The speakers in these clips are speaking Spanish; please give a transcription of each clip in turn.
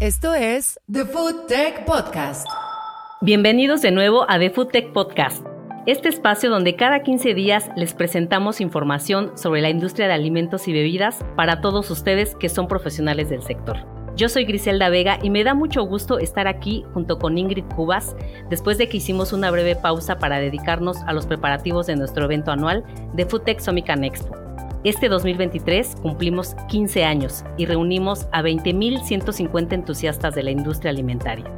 Esto es The Food Tech Podcast. Bienvenidos de nuevo a The Food Tech Podcast, este espacio donde cada 15 días les presentamos información sobre la industria de alimentos y bebidas para todos ustedes que son profesionales del sector. Yo soy Griselda Vega y me da mucho gusto estar aquí junto con Ingrid Cubas después de que hicimos una breve pausa para dedicarnos a los preparativos de nuestro evento anual de Foodtech Somican Expo. Este 2023 cumplimos 15 años y reunimos a 20.150 entusiastas de la industria alimentaria.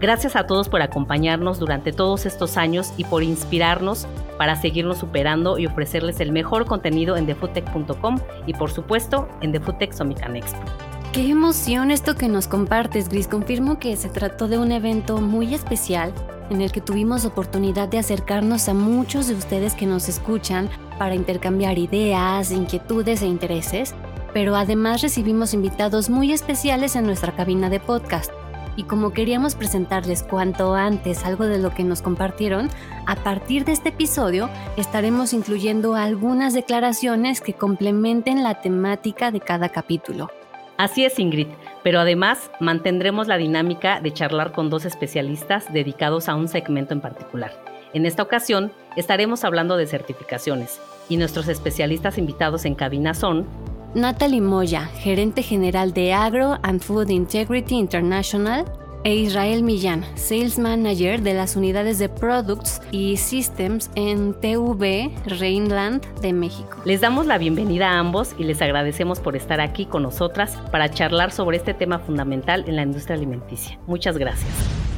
Gracias a todos por acompañarnos durante todos estos años y por inspirarnos para seguirnos superando y ofrecerles el mejor contenido en thefoodtech.com y por supuesto en The Foodtech Somican Expo. Qué emoción esto que nos compartes, Gris. Confirmo que se trató de un evento muy especial en el que tuvimos oportunidad de acercarnos a muchos de ustedes que nos escuchan para intercambiar ideas, inquietudes e intereses, pero además recibimos invitados muy especiales en nuestra cabina de podcast. Y como queríamos presentarles cuanto antes algo de lo que nos compartieron, a partir de este episodio estaremos incluyendo algunas declaraciones que complementen la temática de cada capítulo. Así es, Ingrid, pero además mantendremos la dinámica de charlar con dos especialistas dedicados a un segmento en particular. En esta ocasión estaremos hablando de certificaciones y nuestros especialistas invitados en cabina son Natalie Moya, gerente general de Agro and Food Integrity International, e Israel Millán, Sales Manager de las unidades de Products y Systems en TV Rheinland de México. Les damos la bienvenida a ambos y les agradecemos por estar aquí con nosotras para charlar sobre este tema fundamental en la industria alimenticia. Muchas gracias.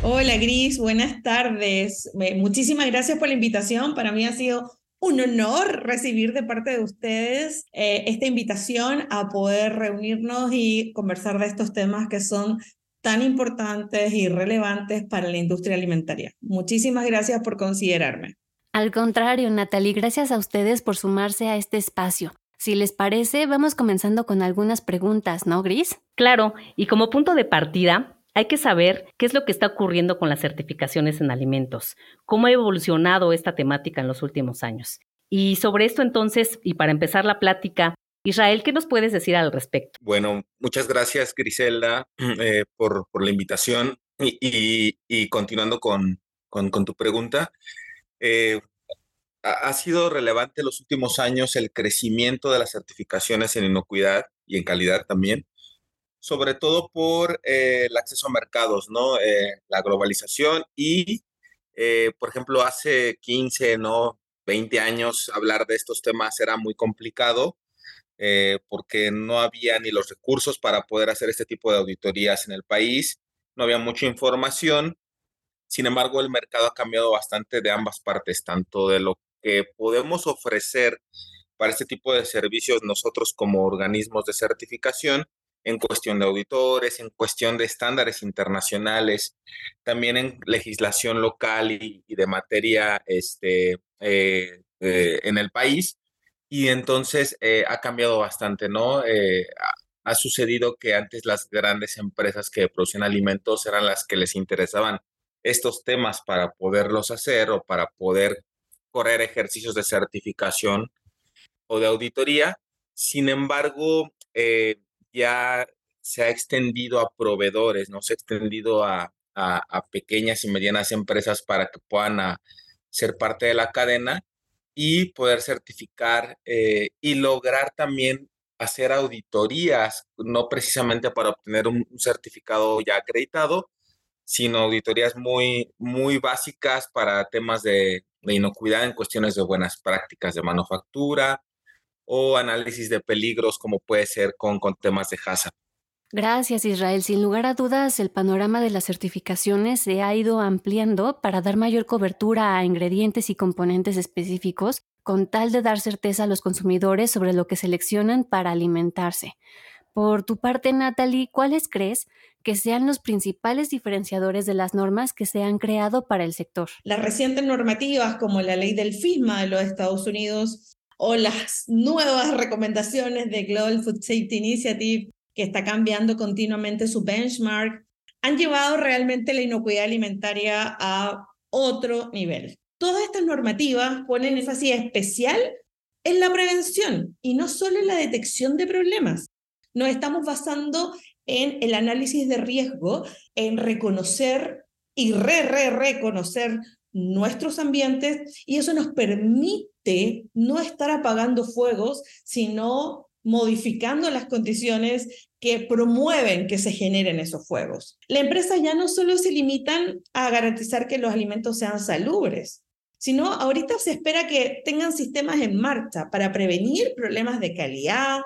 Hola Gris, buenas tardes. Muchísimas gracias por la invitación. Para mí ha sido un honor recibir de parte de ustedes eh, esta invitación a poder reunirnos y conversar de estos temas que son tan importantes y relevantes para la industria alimentaria. Muchísimas gracias por considerarme. Al contrario, Natalie, gracias a ustedes por sumarse a este espacio. Si les parece, vamos comenzando con algunas preguntas, ¿no, Gris? Claro, y como punto de partida, hay que saber qué es lo que está ocurriendo con las certificaciones en alimentos, cómo ha evolucionado esta temática en los últimos años. Y sobre esto entonces, y para empezar la plática, Israel, ¿qué nos puedes decir al respecto? Bueno, muchas gracias, Griselda, eh, por, por, la invitación. Y, y, continuando con, con, con, tu pregunta, eh, ha sido relevante los últimos años el crecimiento de las certificaciones en inocuidad y en calidad también, sobre todo por eh, el acceso a mercados, ¿no? la globalización y, por ejemplo, hace 15, ¿no? 20 años hablar de estos temas era muy complicado eh, porque no había ni los recursos para poder hacer este tipo de auditorías en el país, no había mucha información. Sin embargo, el mercado ha cambiado bastante de ambas partes, tanto de lo que podemos ofrecer para este tipo de servicios nosotros como organismos de certificación, en cuestión de auditores, en cuestión de estándares internacionales, también en legislación local y, de materia este, eh, eh, en el país, y entonces eh, ha cambiado bastante, ¿no? Eh, ha, sucedido que antes las grandes empresas que producían alimentos eran las que les interesaban estos temas para poderlos hacer o para poder correr ejercicios de certificación o de auditoría. Sin embargo, eh, ya se ha extendido a proveedores, ¿no? Se ha extendido a, a, pequeñas y medianas empresas para que puedan ah, ser parte de la cadena y poder certificar eh, y lograr también hacer auditorías, no precisamente para obtener un, certificado ya acreditado, sino auditorías muy, muy básicas para temas de, de inocuidad en cuestiones de buenas prácticas de manufactura o análisis de peligros como puede ser con, con temas de HACCP. Gracias, Israel. Sin lugar a dudas, el panorama de las certificaciones se ha ido ampliando para dar mayor cobertura a ingredientes y componentes específicos, con tal de dar certeza a los consumidores sobre lo que seleccionan para alimentarse. Por tu parte, Natalie, ¿cuáles crees que sean los principales diferenciadores de las normas que se han creado para el sector? Las recientes normativas, como la ley del FISMA de los Estados Unidos o las nuevas recomendaciones de Global Food Safety Initiative que está cambiando continuamente su benchmark, han llevado realmente la inocuidad alimentaria a otro nivel. Todas estas normativas ponen énfasis especial en la prevención y no solo en la detección de problemas. Nos estamos basando en el análisis de riesgo, en reconocer y re, re, reconocer nuestros ambientes y eso nos permite no estar apagando fuegos, sino modificando las condiciones que promueven que se generen esos fuegos. La empresa ya no solo se limitan a garantizar que los alimentos sean salubres, sino ahorita se espera que tengan sistemas en marcha para prevenir problemas de calidad,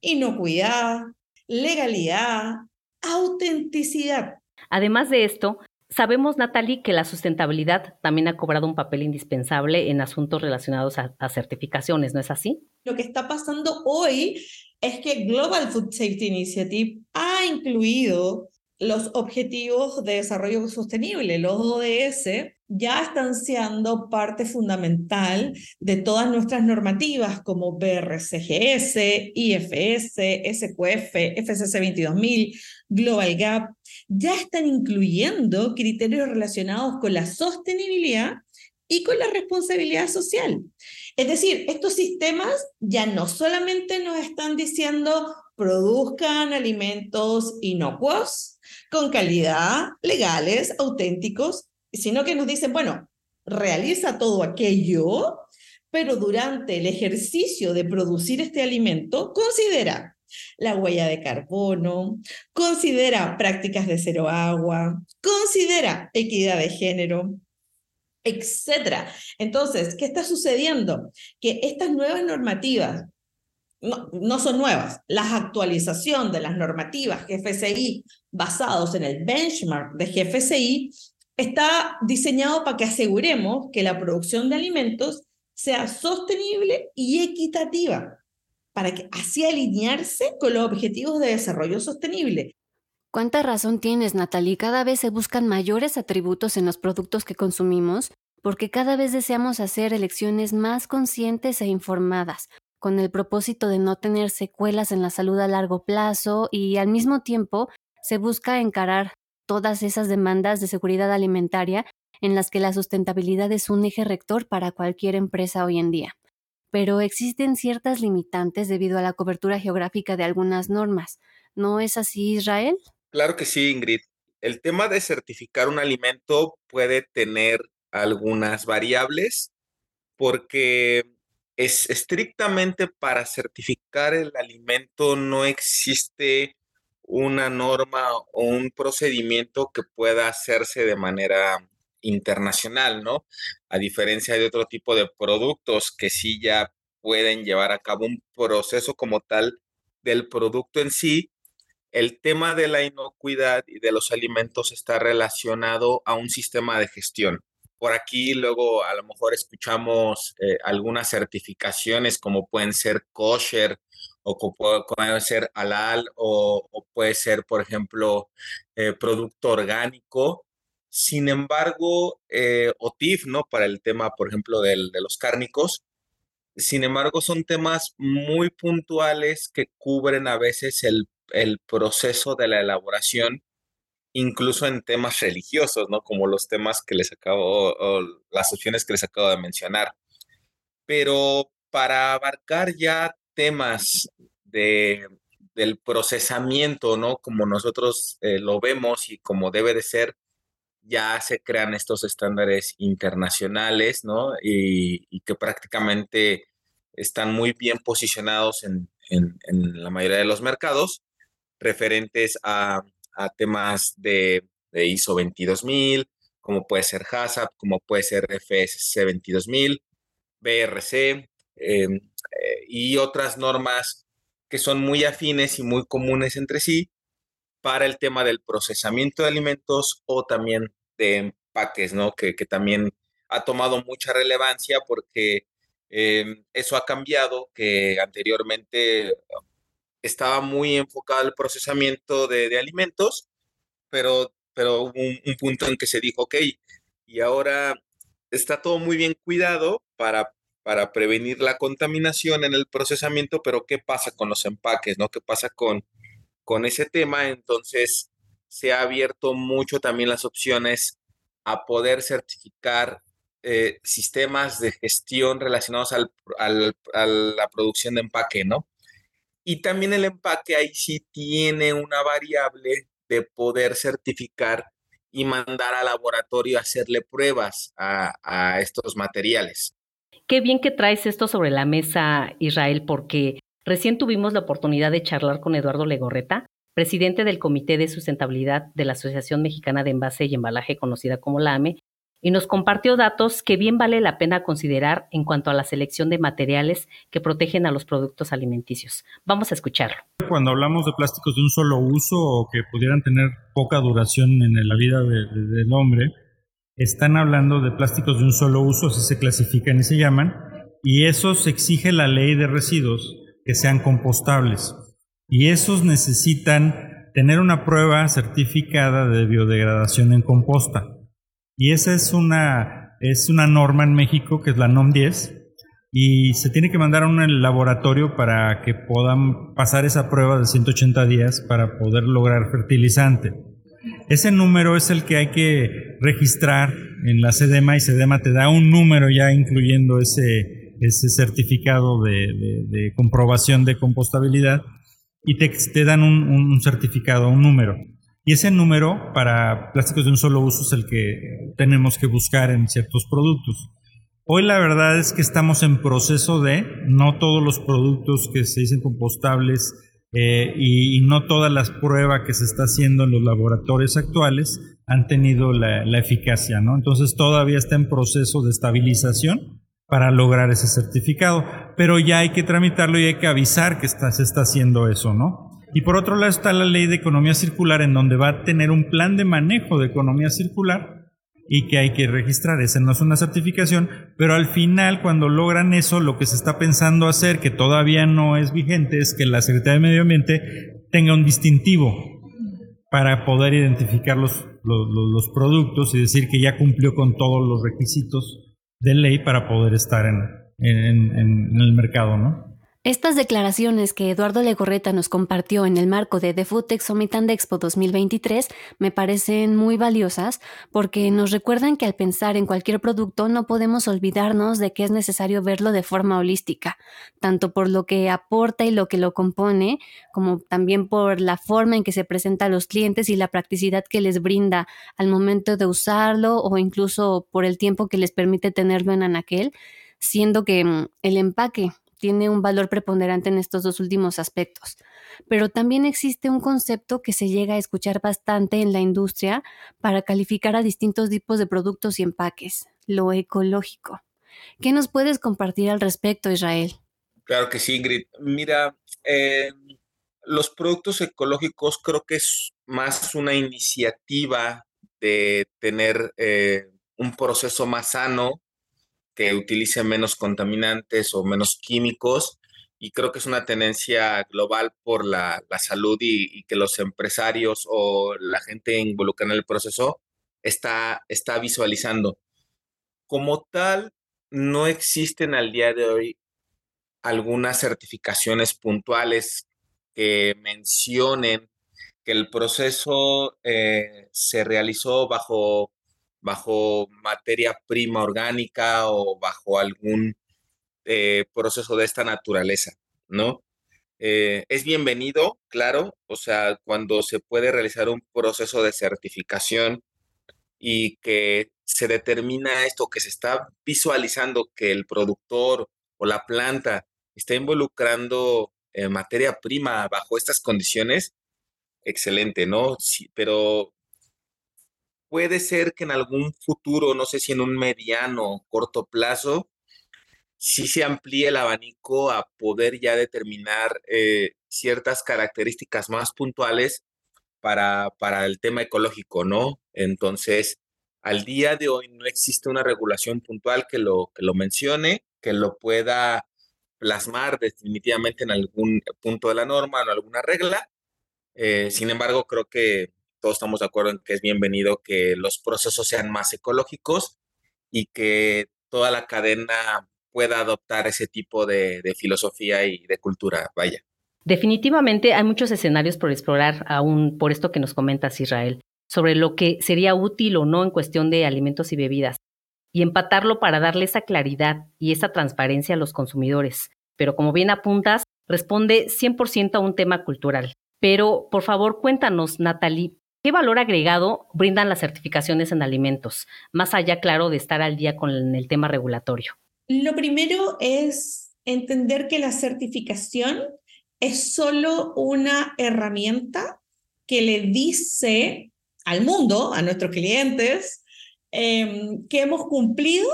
inocuidad, legalidad, autenticidad. Además de esto, sabemos, Natalie, que la sustentabilidad también ha cobrado un papel indispensable en asuntos relacionados a, certificaciones, ¿no es así? Lo que está pasando hoy es que Global Food Safety Initiative ha incluido los Objetivos de Desarrollo Sostenible, los ODS, ya están siendo parte fundamental de todas nuestras normativas como BRCGS, IFS, SQF, FCC 22000, Global Gap, ya están incluyendo criterios relacionados con la sostenibilidad y con la responsabilidad social. Es decir, estos sistemas ya no solamente nos están diciendo produzcan alimentos inocuos, con calidad, legales, auténticos, sino que nos dicen, bueno, realiza todo aquello, pero durante el ejercicio de producir este alimento, considera la huella de carbono, considera prácticas de cero agua, considera equidad de género, etcétera. Entonces, ¿qué está sucediendo? Que estas nuevas normativas no, no, son nuevas. La actualización de las normativas GFCI basados en el benchmark de GFCI está diseñado para que aseguremos que la producción de alimentos sea sostenible y equitativa, para que así alinearse con los objetivos de desarrollo sostenible. ¿Cuánta razón tienes, Natalie? Cada vez se buscan mayores atributos en los productos que consumimos porque cada vez deseamos hacer elecciones más conscientes e informadas, con el propósito de no tener secuelas en la salud a largo plazo y al mismo tiempo se busca encarar todas esas demandas de seguridad alimentaria en las que la sustentabilidad es un eje rector para cualquier empresa hoy en día. Pero existen ciertas limitantes debido a la cobertura geográfica de algunas normas. ¿No es así, Israel? Claro que sí, Ingrid. El tema de certificar un alimento puede tener algunas variables porque es estrictamente para certificar el alimento no existe una norma o un procedimiento que pueda hacerse de manera internacional, ¿no? A diferencia de otro tipo de productos que sí ya pueden llevar a cabo un proceso como tal del producto en sí, el tema de la inocuidad y de los alimentos está relacionado a un sistema de gestión. Por aquí luego a lo mejor escuchamos eh, algunas certificaciones como pueden ser kosher o puede ser halal o, puede ser, por ejemplo, eh, producto orgánico. Sin embargo, eh, o TIF, ¿no? Para el tema, por ejemplo, de los cárnicos. Sin embargo, son temas muy puntuales que cubren a veces el, el proceso de la elaboración, incluso en temas religiosos, ¿no? Como los temas que les acabo, o las opciones que les acabo de mencionar. Pero para abarcar ya temas de, del procesamiento, ¿no? Como nosotros eh, lo vemos y como debe de ser, ya se crean estos estándares internacionales, ¿no? Y, que prácticamente están muy bien posicionados en, la mayoría de los mercados referentes a, temas de, ISO 22000, como puede ser HACCP, como puede ser FSC 22000, BRC, y otras normas que son muy afines y muy comunes entre sí para el tema del procesamiento de alimentos o también de empaques, ¿no? Que, también ha tomado mucha relevancia porque em, eso ha cambiado, que anteriormente estaba muy enfocado al procesamiento de, alimentos, pero, pero hubo un, un, punto en que se dijo, ok, y ahora está todo muy bien cuidado para para prevenir la contaminación en el procesamiento, pero ¿qué pasa con los empaques? ¿no? ¿Qué pasa con, con ese tema? Entonces, se ha abierto mucho también las opciones a poder certificar eh, sistemas de gestión relacionados al, a la producción de empaque, ¿no? Y también el empaque ahí sí tiene una variable de poder certificar y mandar al laboratorio a hacerle pruebas a, a estos materiales. Qué bien que traes esto sobre la mesa, Israel, porque recién tuvimos la oportunidad de charlar con Eduardo Legorreta, presidente del Comité de Sustentabilidad de la Asociación Mexicana de Envase y Embalaje, conocida como la AME, y nos compartió datos que bien vale la pena considerar en cuanto a la selección de materiales que protegen a los productos alimenticios. Vamos a escucharlo. Cuando hablamos de plásticos de un solo uso o que pudieran tener poca duración en la vida del hombre, están hablando de plásticos de un solo uso, así se clasifican y se llaman, y esos exige la ley de residuos que sean compostables. Y esos necesitan tener una prueba certificada de biodegradación en composta. Y esa es una, es una norma en México que es la NOM 10 y se tiene que mandar a un laboratorio para que puedan pasar esa prueba de 180 días para poder lograr fertilizante. Ese número es el que hay que registrar en la SEDEMA y SEDEMA te da un número ya incluyendo ese, ese certificado de, comprobación de compostabilidad y te, dan un, certificado, un número. Y ese número para plásticos de un solo uso es el que tenemos que buscar en ciertos productos. Hoy la verdad es que estamos en proceso de, no todos los productos que se dicen compostables eh, y, no todas las pruebas que se está haciendo en los laboratorios actuales han tenido la, eficacia, ¿no? Entonces todavía está en proceso de estabilización para lograr ese certificado, pero ya hay que tramitarlo y hay que avisar que se está haciendo eso, ¿no? Y por otro lado está la ley de economía circular en donde va a tener un plan de manejo de economía circular y que hay que registrar. Esa no es una certificación, pero al final cuando logran eso, lo que se está pensando hacer, que todavía no es vigente, es que la Secretaría de Medio Ambiente tenga un distintivo para poder identificar los, los, productos y decir que ya cumplió con todos los requisitos de ley para poder estar en, en, en el mercado, ¿no? Estas declaraciones que Eduardo Legorreta nos compartió en el marco de The Food Tech Summit and Expo 2023 me parecen muy valiosas porque nos recuerdan que al pensar en cualquier producto no podemos olvidarnos de que es necesario verlo de forma holística, tanto por lo que aporta y lo que lo compone, como también por la forma en que se presenta a los clientes y la practicidad que les brinda al momento de usarlo o incluso por el tiempo que les permite tenerlo en anaquel, siendo que mm, el empaque tiene un valor preponderante en estos dos últimos aspectos. Pero también existe un concepto que se llega a escuchar bastante en la industria para calificar a distintos tipos de productos y empaques, lo ecológico. ¿Qué nos puedes compartir al respecto, Israel? Claro que sí, Ingrid. Mira, eh, los productos ecológicos creo que es más una iniciativa de tener eh, un proceso más sano, que utilice menos contaminantes o menos químicos. Y creo que es una tendencia global por la, salud y, que los empresarios o la gente involucrada en el proceso está, está visualizando. Como tal, no existen al día de hoy algunas certificaciones puntuales que mencionen que el proceso eh, se realizó bajo bajo materia prima orgánica o bajo algún eh, proceso de esta naturaleza, ¿no? Eh, es bienvenido, claro, o sea, cuando se puede realizar un proceso de certificación y que se determina esto, que se está visualizando que el productor o la planta está involucrando eh, materia prima bajo estas condiciones, excelente, ¿no? Sí, pero puede ser que en algún futuro, no sé si en un mediano corto plazo, sí se amplíe el abanico a poder ya determinar eh, ciertas características más puntuales para, para el tema ecológico, ¿no? Entonces, al día de hoy no existe una regulación puntual que lo, que lo mencione, que lo pueda plasmar definitivamente en algún punto de la norma o alguna regla. Eh, sin embargo, creo que todos estamos de acuerdo en que es bienvenido que los procesos sean más ecológicos y que toda la cadena pueda adoptar ese tipo de, filosofía y de cultura, vaya. Definitivamente hay muchos escenarios por explorar aún por esto que nos comentas, Israel, sobre lo que sería útil o no en cuestión de alimentos y bebidas, y empatarlo para darle esa claridad y esa transparencia a los consumidores. Pero como bien apuntas, responde 100% a un tema cultural. Pero, por favor, cuéntanos, Natalie, ¿qué valor agregado brindan las certificaciones en alimentos, más allá, claro, de estar al día con el tema regulatorio? Lo primero es entender que la certificación es solo una herramienta que le dice al mundo, a nuestros clientes, em, que hemos cumplido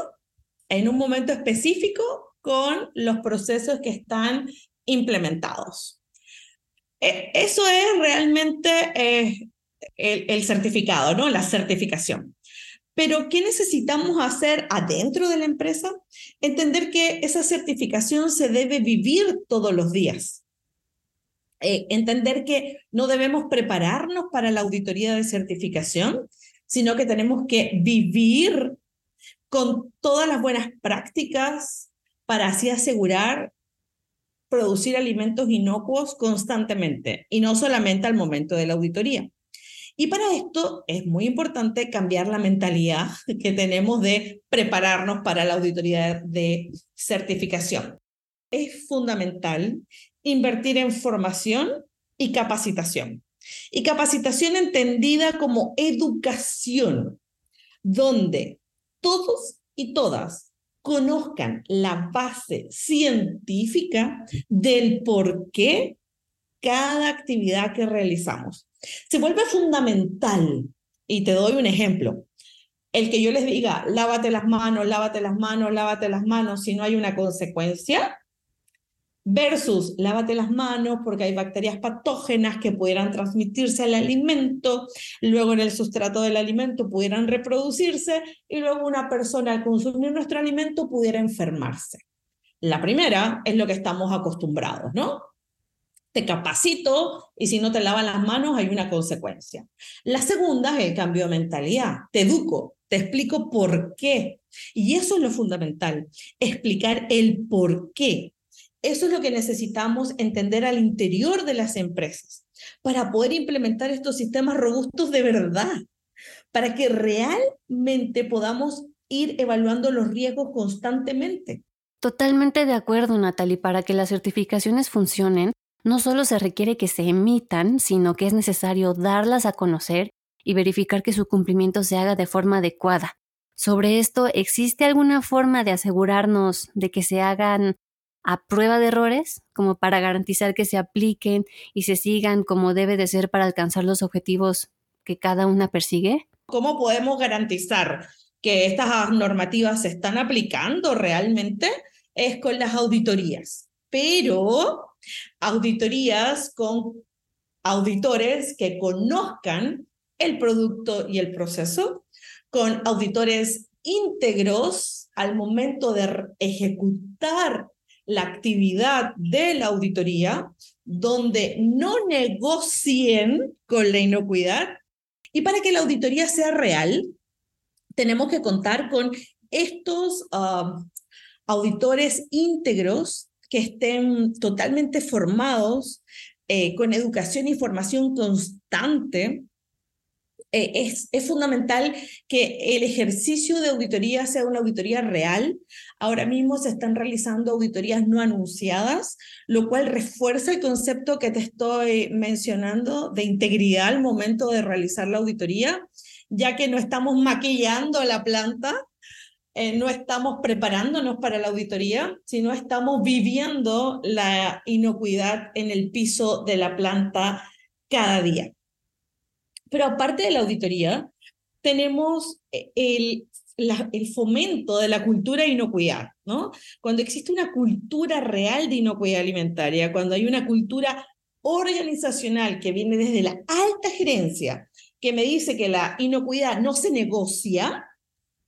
en un momento específico con los procesos que están implementados. E, eso es realmente eh, el, certificado, ¿no? La certificación. Pero, ¿qué necesitamos hacer adentro de la empresa? Entender que esa certificación se debe vivir todos los días. Eh, entender que no debemos prepararnos para la auditoría de certificación, sino que tenemos que vivir con todas las buenas prácticas para así asegurar producir alimentos inocuos constantemente y no solamente al momento de la auditoría. Y para esto es muy importante cambiar la mentalidad que tenemos de prepararnos para la auditoría de certificación. Es fundamental invertir en formación y capacitación. Y capacitación entendida como educación, donde todos y todas conozcan la base científica del por qué cada actividad que realizamos. Se vuelve fundamental, y te doy un ejemplo, el que yo les diga, lávate las manos, lávate las manos, lávate las manos, si no hay una consecuencia, versus lávate las manos porque hay bacterias patógenas que pudieran transmitirse al alimento, luego en el sustrato del alimento pudieran reproducirse y luego una persona al consumir nuestro alimento pudiera enfermarse. La primera es lo que estamos acostumbrados, ¿no? Te capacito y si no te lavan las manos hay una consecuencia. La segunda es el cambio de mentalidad. Te educo, te explico por qué. Y eso es lo fundamental, explicar el por qué eso es lo que necesitamos entender al interior de las empresas para poder implementar estos sistemas robustos de verdad, para que realmente podamos ir evaluando los riesgos constantemente. Totalmente de acuerdo, Natalie. Para que las certificaciones funcionen, no solo se requiere que se emitan, sino que es necesario darlas a conocer y verificar que su cumplimiento se haga de forma adecuada. Sobre esto, ¿existe alguna forma de asegurarnos de que se hagan a prueba de errores, como para garantizar que se apliquen y se sigan como debe de ser para alcanzar los objetivos que cada una persigue? ¿Cómo podemos garantizar que estas normativas se están aplicando realmente? Es con las auditorías, pero auditorías con auditores que conozcan el producto y el proceso, con auditores íntegros al momento de ejecutar la actividad de la auditoría, donde no negocien con la inocuidad. Y para que la auditoría sea real, tenemos que contar con estos ah, auditores íntegros que estén totalmente formados, eh, con educación y formación constante, eh, es, es, fundamental que el ejercicio de auditoría sea una auditoría real. Ahora mismo se están realizando auditorías no anunciadas, lo cual refuerza el concepto que te estoy mencionando de integridad al momento de realizar la auditoría, ya que no estamos maquillando la planta, eh, no estamos preparándonos para la auditoría, sino estamos viviendo la inocuidad en el piso de la planta cada día. Pero aparte de la auditoría, tenemos eh, el, el fomento de la cultura de inocuidad, ¿no? Cuando existe una cultura real de inocuidad alimentaria, cuando hay una cultura organizacional que viene desde la alta gerencia, que me dice que la inocuidad no se negocia,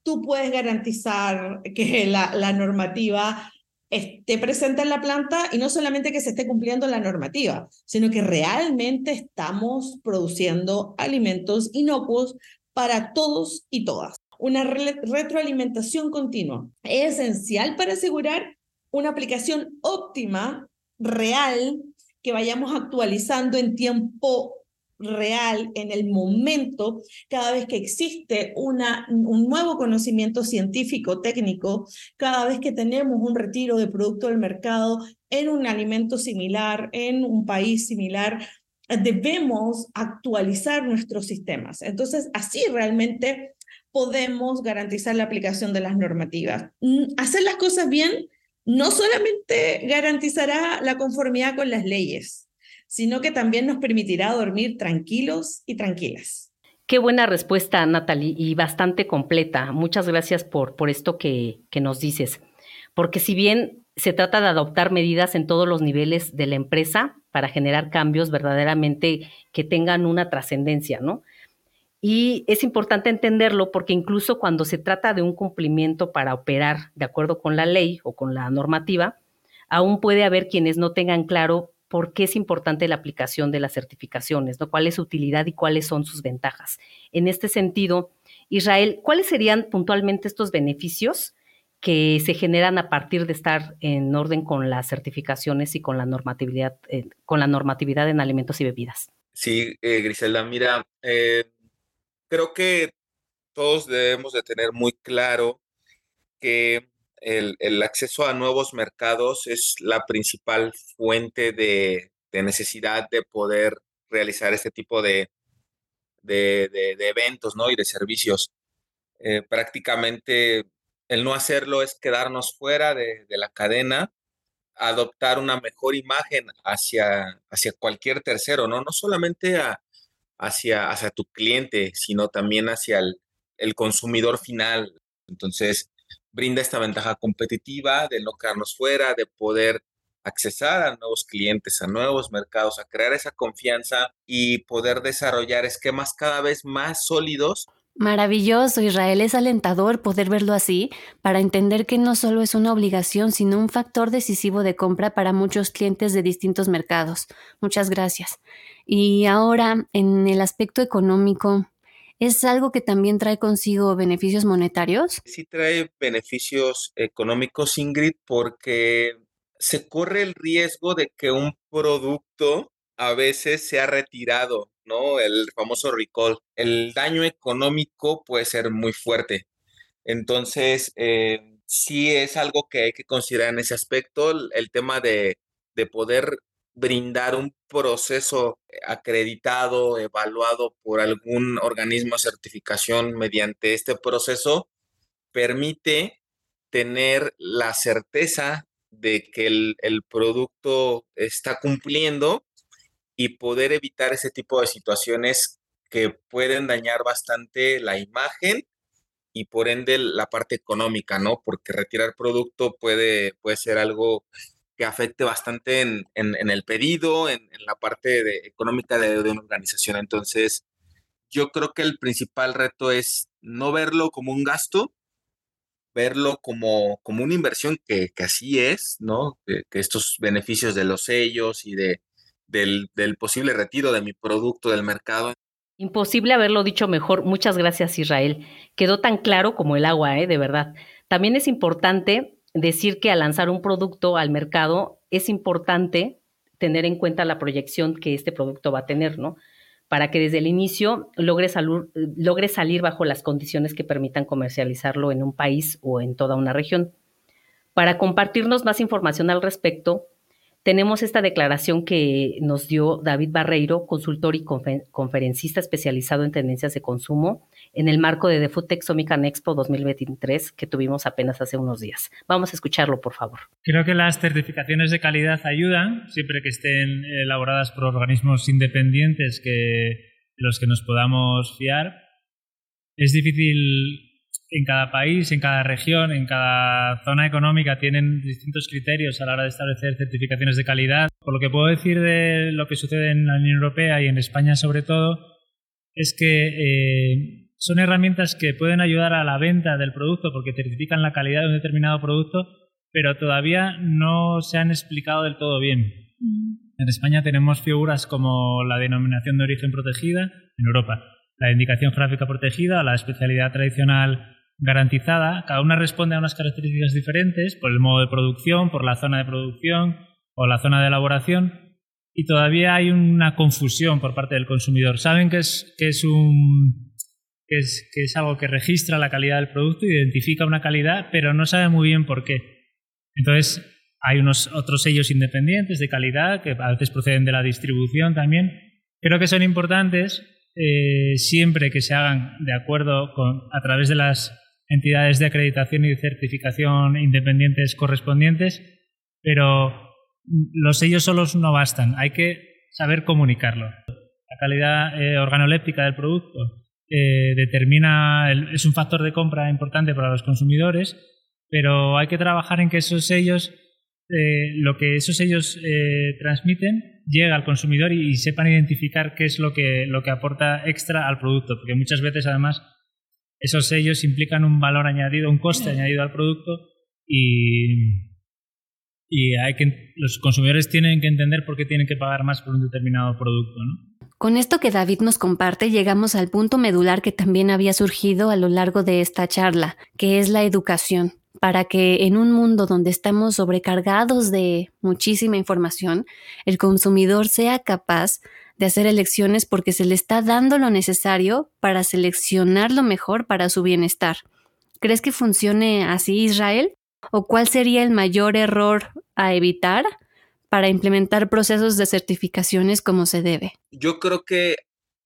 tú puedes garantizar que la, normativa esté presente en la planta y no solamente que se esté cumpliendo la normativa, sino que realmente estamos produciendo alimentos inocuos para todos y todas. Una retroalimentación continua es esencial para asegurar una aplicación óptima, real, que vayamos actualizando en tiempo real, en el momento, cada vez que existe una, un nuevo conocimiento científico, técnico, cada vez que tenemos un retiro de producto del mercado en un alimento similar, en un país similar, debemos actualizar nuestros sistemas. Entonces, así realmente podemos garantizar la aplicación de las normativas. Mm, hacer las cosas bien no solamente garantizará la conformidad con las leyes, sino que también nos permitirá dormir tranquilos y tranquilas. Qué buena respuesta, Natalie, y bastante completa. Muchas gracias por, por esto que, que nos dices. Porque si bien se trata de adoptar medidas en todos los niveles de la empresa para generar cambios verdaderamente que tengan una trascendencia, ¿no? Y es importante entenderlo porque incluso cuando se trata de un cumplimiento para operar de acuerdo con la ley o con la normativa, aún puede haber quienes no tengan claro por qué es importante la aplicación de las certificaciones, ¿no? cuál es su utilidad y cuáles son sus ventajas. En este sentido, Israel, ¿cuáles serían puntualmente estos beneficios que se generan a partir de estar en orden con las certificaciones y con la normatividad, eh, con la normatividad en alimentos y bebidas? Sí, eh, Griselda, mira, eh, creo que todos debemos de tener muy claro que el, acceso a nuevos mercados es la principal fuente de, necesidad de poder realizar este tipo de, eventos ¿no? y de servicios. Eh, prácticamente el no hacerlo es quedarnos fuera de, la cadena, adoptar una mejor imagen hacia, hacia cualquier tercero, ¿no? No solamente hacia, hacia tu cliente, sino también hacia el consumidor final. Entonces, brinda esta ventaja competitiva de no quedarnos fuera, de poder accesar a nuevos clientes, a nuevos mercados, a crear esa confianza y poder desarrollar esquemas cada vez más sólidos. Maravilloso, Israel. Es alentador poder verlo así para entender que no solo es una obligación, sino un factor decisivo de compra para muchos clientes de distintos mercados. Muchas gracias. Y ahora, en el aspecto económico, ¿Es algo que también trae consigo beneficios monetarios? Sí trae beneficios económicos, Ingrid, porque se corre el riesgo de que un producto a veces sea retirado, ¿no? El famoso recall. El daño económico puede ser muy fuerte. Entonces, eh, sí es algo que hay que considerar en ese aspecto, el, tema de, de poder brindar un proceso acreditado, evaluado por algún organismo de certificación mediante este proceso, permite tener la certeza de que el, producto está cumpliendo y poder evitar ese tipo de situaciones que pueden dañar bastante la imagen y por ende la parte económica, ¿no? Porque retirar producto puede, puede ser algo que afecte bastante en, el pedido, en, la parte económica de, una organización. Entonces, yo creo que el principal reto es no verlo como un gasto, verlo como, una inversión que, así es, ¿no? Que, estos beneficios de los sellos y de, del, del posible retiro de mi producto del mercado Imposible haberlo dicho mejor. Muchas gracias, Israel. Quedó tan claro como el agua, ¿eh? de verdad. También es importante decir que al lanzar un producto al mercado es importante tener en cuenta la proyección que este producto va a tener, ¿no? Para que desde el inicio logre, salir bajo las condiciones que permitan comercializarlo en un país o en toda una región. Para compartirnos más información al respecto, tenemos esta declaración que nos dio David Barreiro, consultor y conferencista especializado en tendencias de consumo, en el marco de The Food Texomican Expo 2023 que tuvimos apenas hace unos días. Vamos a escucharlo, por favor. Creo que las certificaciones de calidad ayudan, siempre que estén elaboradas por organismos independientes que los que nos podamos fiar. Es difícil en cada país, en cada región, en cada zona económica tienen distintos criterios a la hora de establecer certificaciones de calidad. Por lo que puedo decir de lo que sucede en la Unión Europea y en España sobre todo, es que eh, son herramientas que pueden ayudar a la venta del producto porque certifican la calidad de un determinado producto, pero todavía no se han explicado del todo bien. En España tenemos figuras como la denominación de origen protegida, en Europa la indicación gráfica protegida, la especialidad tradicional garantizada, cada una responde a unas características diferentes por el modo de producción, por la zona de producción o la zona de elaboración, y todavía hay una confusión por parte del consumidor. Saben que es, que es un que es, algo que registra la calidad del producto, identifica una calidad, pero no sabe muy bien por qué. Entonces, hay unos otros sellos independientes de calidad que a veces proceden de la distribución también. Creo que son importantes eh, siempre que se hagan de acuerdo a través de las entidades de acreditación y certificación independientes correspondientes, pero los sellos solos no bastan, hay que saber comunicarlo. La calidad eh, organoléptica del producto eh, determina, es un factor de compra importante para los consumidores, pero hay que trabajar en que esos sellos, eh, lo que esos sellos transmiten, llegue al consumidor y, sepan identificar qué es lo que, lo que aporta extra al producto, porque muchas veces además esos sellos implican un valor añadido, un coste añadido al producto y, y hay que, los consumidores tienen que entender por qué tienen que pagar más por un determinado producto. Con esto que David nos comparte, llegamos al punto medular que también había surgido a lo largo de esta charla, que es la educación, para que en un mundo donde estamos sobrecargados de muchísima información, el consumidor sea capaz de hacer elecciones porque se le está dando lo necesario para seleccionar lo mejor para su bienestar. ¿Crees que funcione así Israel? ¿O cuál sería el mayor error a evitar para implementar procesos de certificaciones como se debe? Yo creo que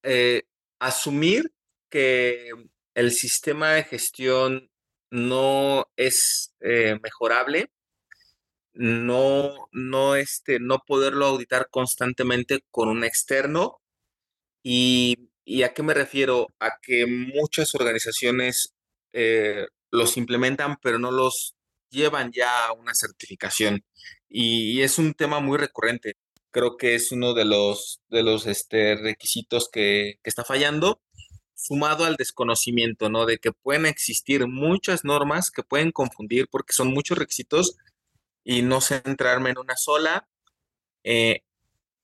eh, asumir que el sistema de gestión no es eh, mejorable no, no, este, no poderlo auditar constantemente con un externo. Y, a qué me refiero? A que muchas organizaciones eh, los implementan, pero no los llevan ya una certificación. Y, es un tema muy recurrente. Creo que es uno de los, de los este, requisitos que, que está fallando sumado al desconocimiento, ¿no? De que pueden existir muchas normas que pueden confundir porque son muchos requisitos y no centrarme en una sola, eh,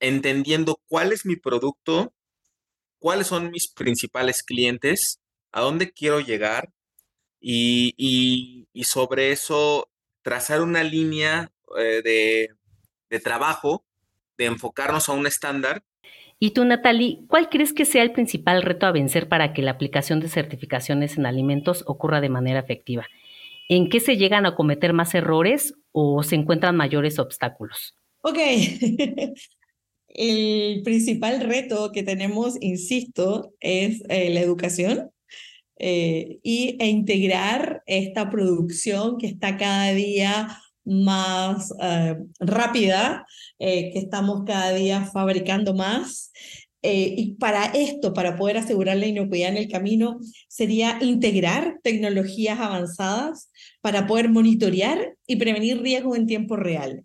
entendiendo cuál es mi producto, cuáles son mis principales clientes, a dónde quiero llegar y, sobre eso trazar una línea eh, de, de trabajo, de enfocarnos a un estándar y tú, Natalie, ¿cuál crees que sea el principal reto a vencer para que la aplicación de certificaciones en alimentos ocurra de manera efectiva? ¿En qué se llegan a cometer más errores o se encuentran mayores obstáculos? Ok. El principal reto que tenemos, insisto, es eh, la educación eh, y, e integrar esta producción que está cada día más eh, rápida, que estamos cada día fabricando más eh, y para esto, para poder asegurar la inocuidad en el camino, sería integrar tecnologías avanzadas para poder monitorear y prevenir riesgos en tiempo real.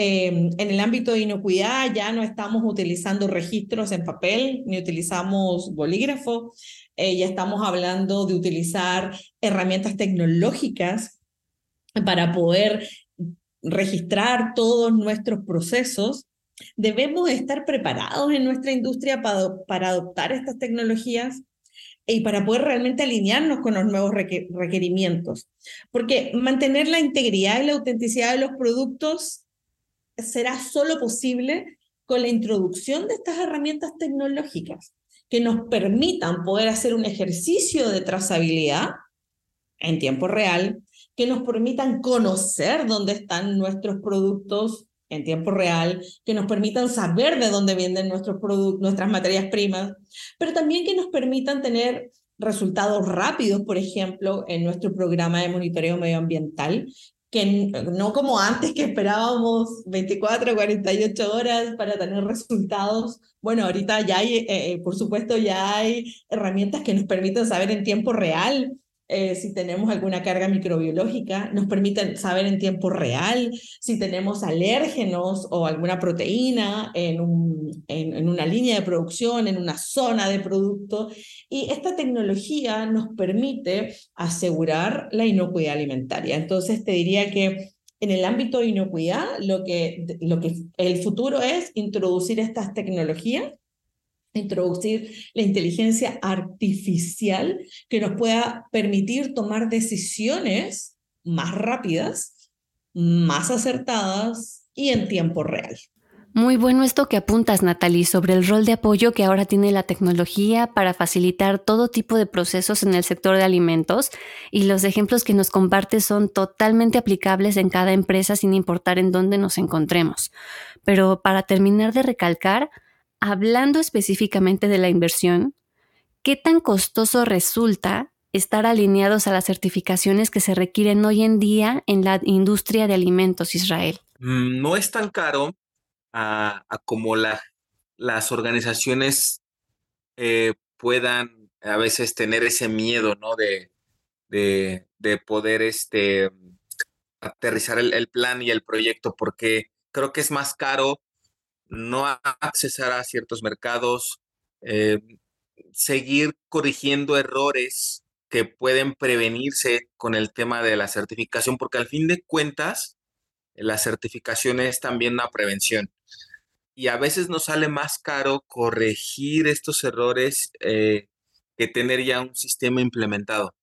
En el ámbito de inocuidad ya no estamos utilizando registros en papel ni utilizamos bolígrafo, eh, ya estamos hablando de utilizar herramientas tecnológicas para poder registrar todos nuestros procesos Debemos estar preparados en nuestra industria para, adoptar estas tecnologías y para poder realmente alinearnos con los nuevos requerimientos. Porque mantener la integridad y la autenticidad de los productos será solo posible con la introducción de estas herramientas tecnológicas que nos permitan poder hacer un ejercicio de trazabilidad en tiempo real, que nos permitan conocer dónde están nuestros productos en tiempo real, que nos permitan saber de dónde vienen nuestros productos, nuestras materias primas, pero también que nos permitan tener resultados rápidos, por ejemplo, en nuestro programa de monitoreo medioambiental, que no como antes que esperábamos 24 o 48 horas para tener resultados. Bueno, ahorita ya hay, eh, eh, por supuesto, ya hay herramientas que nos permiten saber en tiempo real eh, si tenemos alguna carga microbiológica, nos permiten saber en tiempo real si tenemos alérgenos o alguna proteína en, un, en, una línea de producción, en una zona de producto. Y esta tecnología nos permite asegurar la inocuidad alimentaria. Entonces, te diría que en el ámbito de inocuidad, lo que, lo que el futuro es introducir estas tecnologías introducir la inteligencia artificial que nos pueda permitir tomar decisiones más rápidas, más acertadas y en tiempo real. Muy bueno esto que apuntas, Natalie, sobre el rol de apoyo que ahora tiene la tecnología para facilitar todo tipo de procesos en el sector de alimentos y los ejemplos que nos compartes son totalmente aplicables en cada empresa sin importar en dónde nos encontremos. Pero para terminar de recalcar, hablando específicamente de la inversión, ¿qué tan costoso resulta estar alineados a las certificaciones que se requieren hoy en día en la industria de alimentos, Israel? Mm, no es tan caro a, como las organizaciones eh, puedan a veces tener ese miedo, ¿no? De, de, poder este, aterrizar el, plan y el proyecto, porque creo que es más caro no accesar a ciertos mercados, eh, seguir corrigiendo errores que pueden prevenirse con el tema de la certificación, porque al fin de cuentas, la certificación es también una prevención. Y a veces nos sale más caro corregir estos errores eh, que tener ya un sistema implementado.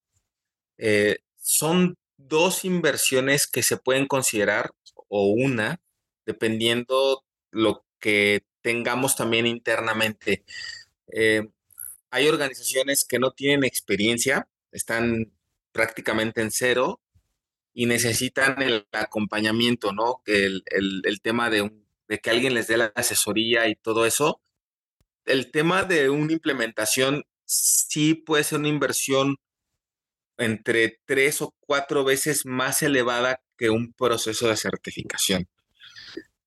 Eh, son dos inversiones que se pueden considerar, o una, dependiendo lo que tengamos también internamente. Eh, hay organizaciones que no tienen experiencia, están prácticamente en cero y necesitan el acompañamiento, ¿no? El, el, tema de, que alguien les dé la asesoría y todo eso. El tema de una implementación sí puede ser una inversión entre tres o cuatro veces más elevada que un proceso de certificación,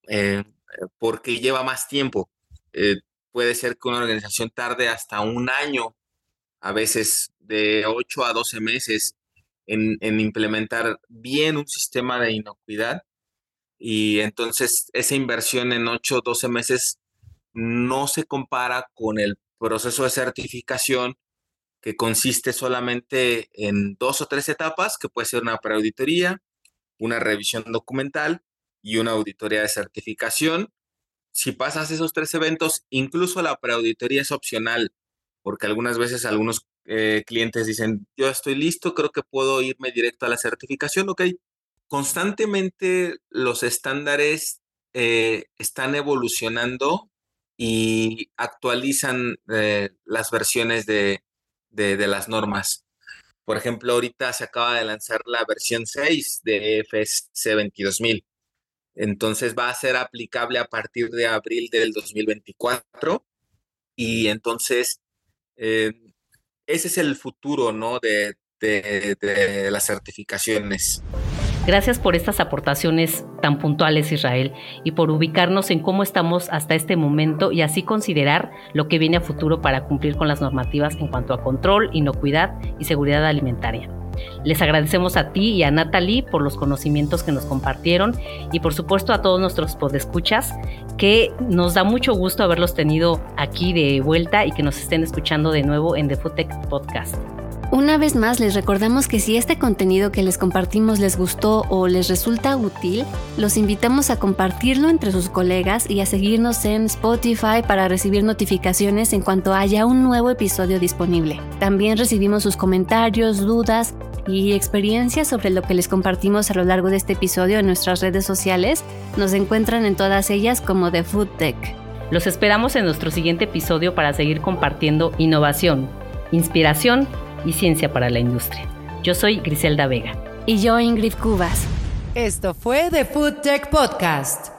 eh, porque lleva más tiempo. Eh, puede ser que una organización tarde hasta un año, a veces de 8 a 12 meses en, implementar bien un sistema de inocuidad y entonces esa inversión en 8 o 12 meses no se compara con el proceso de certificación que consiste solamente en dos o tres etapas, que puede ser una preauditoría, una revisión documental y una auditoría de certificación. Si pasas esos tres eventos, incluso la preauditoría es opcional, porque algunas veces algunos eh, clientes dicen, yo estoy listo, creo que puedo irme directo a la certificación, ok. Constantemente los estándares eh, están evolucionando y actualizan eh, las versiones de, de, las normas. Por ejemplo, ahorita se acaba de lanzar la versión 6 de FSC 22000. Entonces va a ser aplicable a partir de abril del 2024 y entonces ese es el futuro, ¿no? De, de, las certificaciones. Gracias por estas aportaciones tan puntuales, Israel, y por ubicarnos en cómo estamos hasta este momento y así considerar lo que viene a futuro para cumplir con las normativas en cuanto a control, inocuidad y seguridad alimentaria. Les agradecemos a ti y a Natalie por los conocimientos que nos compartieron y por supuesto a todos nuestros podescuchas que nos da mucho gusto haberlos tenido aquí de vuelta y que nos estén escuchando de nuevo en The Foodtech Podcast. Una vez más les recordamos que si este contenido que les compartimos les gustó o les resulta útil, los invitamos a compartirlo entre sus colegas y a seguirnos en Spotify para recibir notificaciones en cuanto haya un nuevo episodio disponible. También recibimos sus comentarios, dudas y experiencias sobre lo que les compartimos a lo largo de este episodio en nuestras redes sociales. Nos encuentran en todas ellas como The Food Tech. Los esperamos en nuestro siguiente episodio para seguir compartiendo innovación, inspiración y ciencia para la industria. Yo soy Griselda Vega. Y yo Ingrid Cubas. Esto fue The Food Tech Podcast.